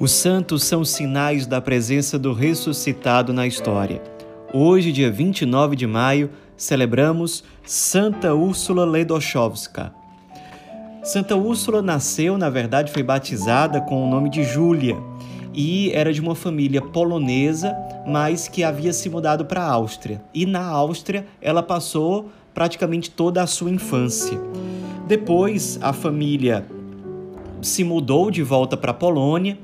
Os santos são sinais da presença do ressuscitado na história. Hoje, dia 29 de maio, celebramos Santa Úrsula Ledochowska. Santa Úrsula nasceu, na verdade, foi batizada com o nome de Júlia e era de uma família polonesa, mas que havia se mudado para a Áustria. E na Áustria ela passou praticamente toda a sua infância. Depois a família se mudou de volta para a Polônia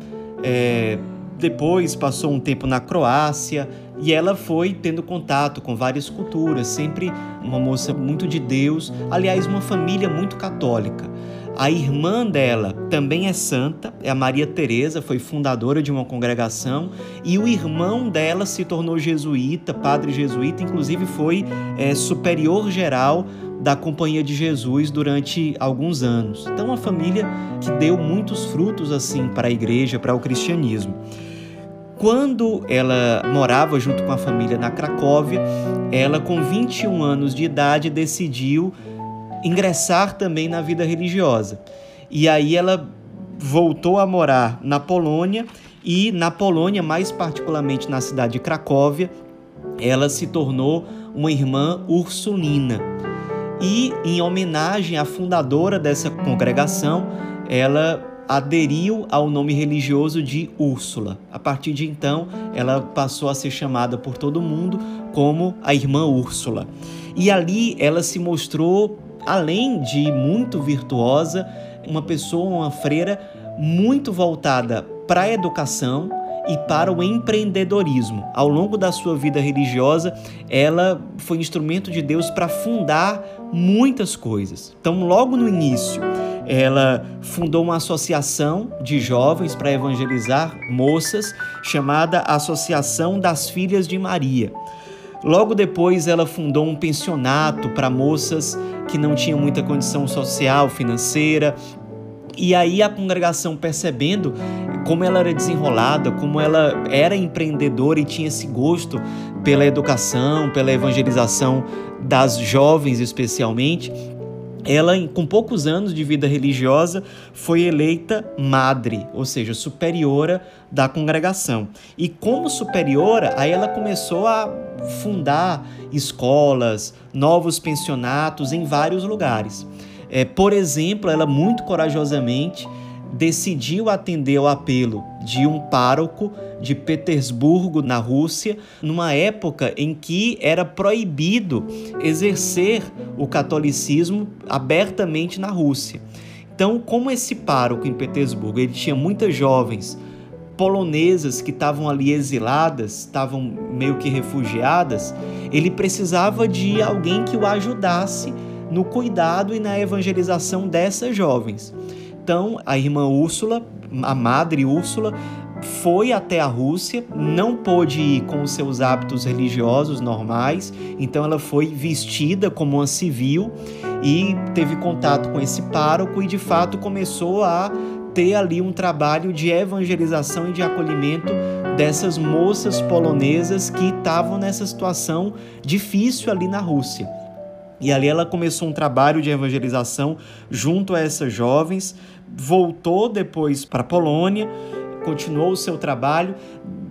é, depois passou um tempo na Croácia e ela foi tendo contato com várias culturas, sempre uma moça muito de Deus, aliás, uma família muito católica. A irmã dela também é santa, é a Maria Teresa, foi fundadora de uma congregação, e o irmão dela se tornou jesuíta, padre jesuíta, inclusive foi é, superior geral da Companhia de Jesus durante alguns anos. Então, uma família que deu muitos frutos assim para a igreja, para o cristianismo. Quando ela morava junto com a família na Cracóvia, ela, com 21 anos de idade, decidiu ingressar também na vida religiosa. E aí ela voltou a morar na Polônia e na Polônia, mais particularmente na cidade de Cracóvia, ela se tornou uma irmã ursulina. E em homenagem à fundadora dessa congregação, ela aderiu ao nome religioso de Úrsula. A partir de então, ela passou a ser chamada por todo mundo como a irmã Úrsula. E ali ela se mostrou, além de muito virtuosa, uma pessoa, uma freira muito voltada para a educação e para o empreendedorismo. Ao longo da sua vida religiosa, ela foi instrumento de Deus para fundar muitas coisas. Então, logo no início, ela fundou uma associação de jovens para evangelizar moças, chamada Associação das Filhas de Maria. Logo depois, ela fundou um pensionato para moças que não tinham muita condição social, financeira, e aí a congregação percebendo como ela era desenrolada, como ela era empreendedora e tinha esse gosto pela educação, pela evangelização das jovens especialmente, ela, com poucos anos de vida religiosa, foi eleita madre, ou seja, superiora da congregação. E como superiora, aí ela começou a fundar escolas, novos pensionatos em vários lugares. É, por exemplo, ela muito corajosamente decidiu atender ao apelo de um pároco de Petersburgo, na Rússia, numa época em que era proibido exercer o catolicismo abertamente na Rússia. Então, como esse pároco em Petersburgo, ele tinha muitas jovens polonesas que estavam ali exiladas, estavam meio que refugiadas, ele precisava de alguém que o ajudasse no cuidado e na evangelização dessas jovens. Então, a irmã Úrsula, a madre Úrsula, foi até a Rússia, não pôde ir com os seus hábitos religiosos normais, então ela foi vestida como uma civil e teve contato com esse pároco e de fato começou a ter ali um trabalho de evangelização e de acolhimento dessas moças polonesas que estavam nessa situação difícil ali na Rússia. E ali ela começou um trabalho de evangelização junto a essas jovens, voltou depois para a Polônia, continuou o seu trabalho.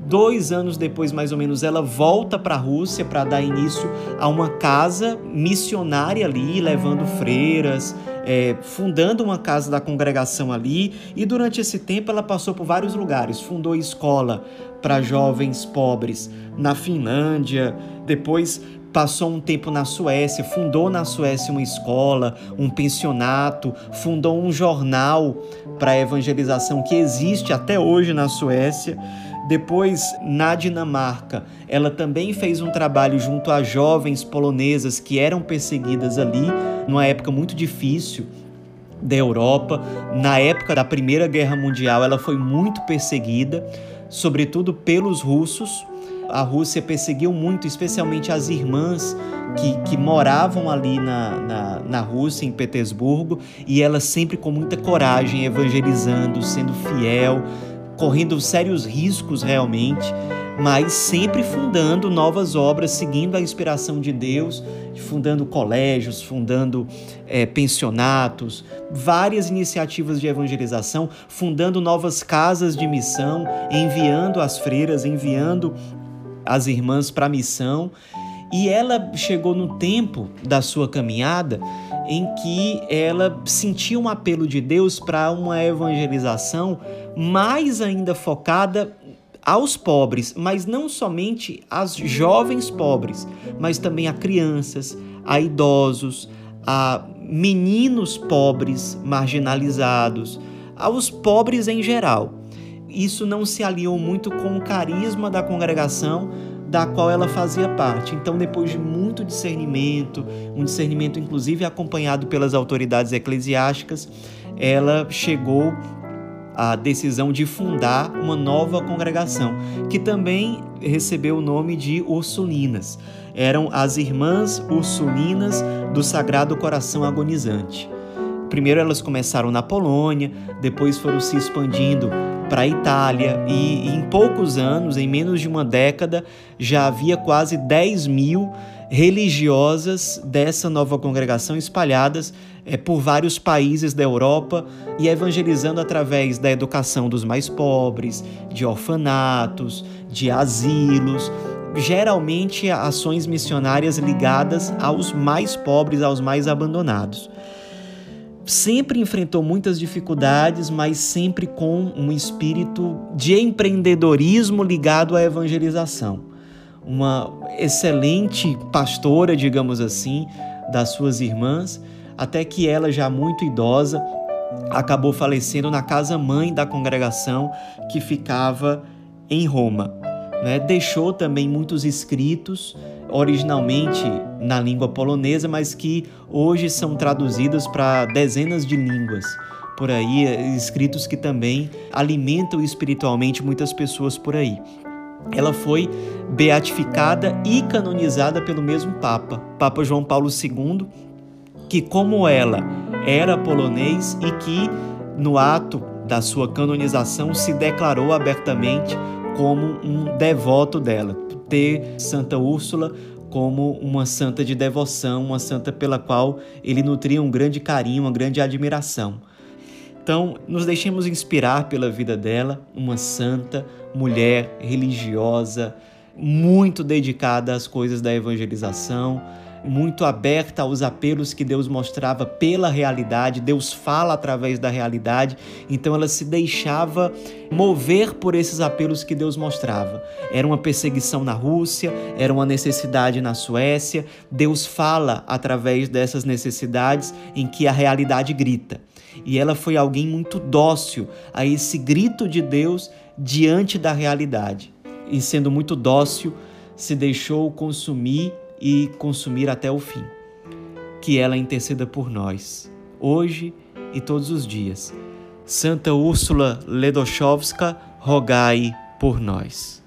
Dois anos depois, mais ou menos, ela volta para a Rússia para dar início a uma casa missionária ali, levando freiras, é, fundando uma casa da congregação ali. E durante esse tempo ela passou por vários lugares, fundou escola para jovens pobres na Finlândia, depois passou um tempo na Suécia, fundou na Suécia uma escola, um pensionato, fundou um jornal para evangelização que existe até hoje na Suécia. Depois, na Dinamarca, ela também fez um trabalho junto a jovens polonesas que eram perseguidas ali, numa época muito difícil da Europa. Na época da Primeira Guerra Mundial, ela foi muito perseguida, sobretudo pelos russos a Rússia perseguiu muito, especialmente as irmãs que, que moravam ali na, na, na Rússia, em Petersburgo, e ela sempre com muita coragem, evangelizando, sendo fiel, correndo sérios riscos realmente, mas sempre fundando novas obras, seguindo a inspiração de Deus, fundando colégios, fundando é, pensionatos, várias iniciativas de evangelização, fundando novas casas de missão, enviando as freiras, enviando as irmãs para a missão. E ela chegou no tempo da sua caminhada em que ela sentia um apelo de Deus para uma evangelização mais ainda focada aos pobres, mas não somente às jovens pobres, mas também a crianças, a idosos, a meninos pobres, marginalizados, aos pobres em geral. Isso não se aliou muito com o carisma da congregação da qual ela fazia parte. Então, depois de muito discernimento, um discernimento inclusive acompanhado pelas autoridades eclesiásticas, ela chegou a decisão de fundar uma nova congregação, que também recebeu o nome de Ursulinas. Eram as Irmãs Ursulinas do Sagrado Coração Agonizante. Primeiro elas começaram na Polônia, depois foram se expandindo para a Itália e em poucos anos, em menos de uma década, já havia quase 10 mil religiosas dessa nova congregação espalhadas é, por vários países da Europa e evangelizando através da educação dos mais pobres, de orfanatos, de asilos, geralmente ações missionárias ligadas aos mais pobres, aos mais abandonados. Sempre enfrentou muitas dificuldades, mas sempre com um espírito de empreendedorismo ligado à evangelização uma excelente pastora, digamos assim, das suas irmãs, até que ela, já muito idosa, acabou falecendo na casa mãe da congregação que ficava em Roma. Né? Deixou também muitos escritos, originalmente na língua polonesa, mas que hoje são traduzidos para dezenas de línguas. Por aí, escritos que também alimentam espiritualmente muitas pessoas por aí. Ela foi beatificada e canonizada pelo mesmo Papa, Papa João Paulo II, que, como ela era polonês e que, no ato da sua canonização, se declarou abertamente como um devoto dela, ter Santa Úrsula como uma santa de devoção, uma santa pela qual ele nutria um grande carinho, uma grande admiração. Então, nos deixemos inspirar pela vida dela, uma santa, mulher religiosa, muito dedicada às coisas da evangelização, muito aberta aos apelos que Deus mostrava pela realidade, Deus fala através da realidade, então ela se deixava mover por esses apelos que Deus mostrava. Era uma perseguição na Rússia, era uma necessidade na Suécia, Deus fala através dessas necessidades em que a realidade grita. E ela foi alguém muito dócil a esse grito de Deus diante da realidade. E sendo muito dócil, se deixou consumir e consumir até o fim. Que ela interceda por nós, hoje e todos os dias. Santa Úrsula Ledochowska, rogai por nós.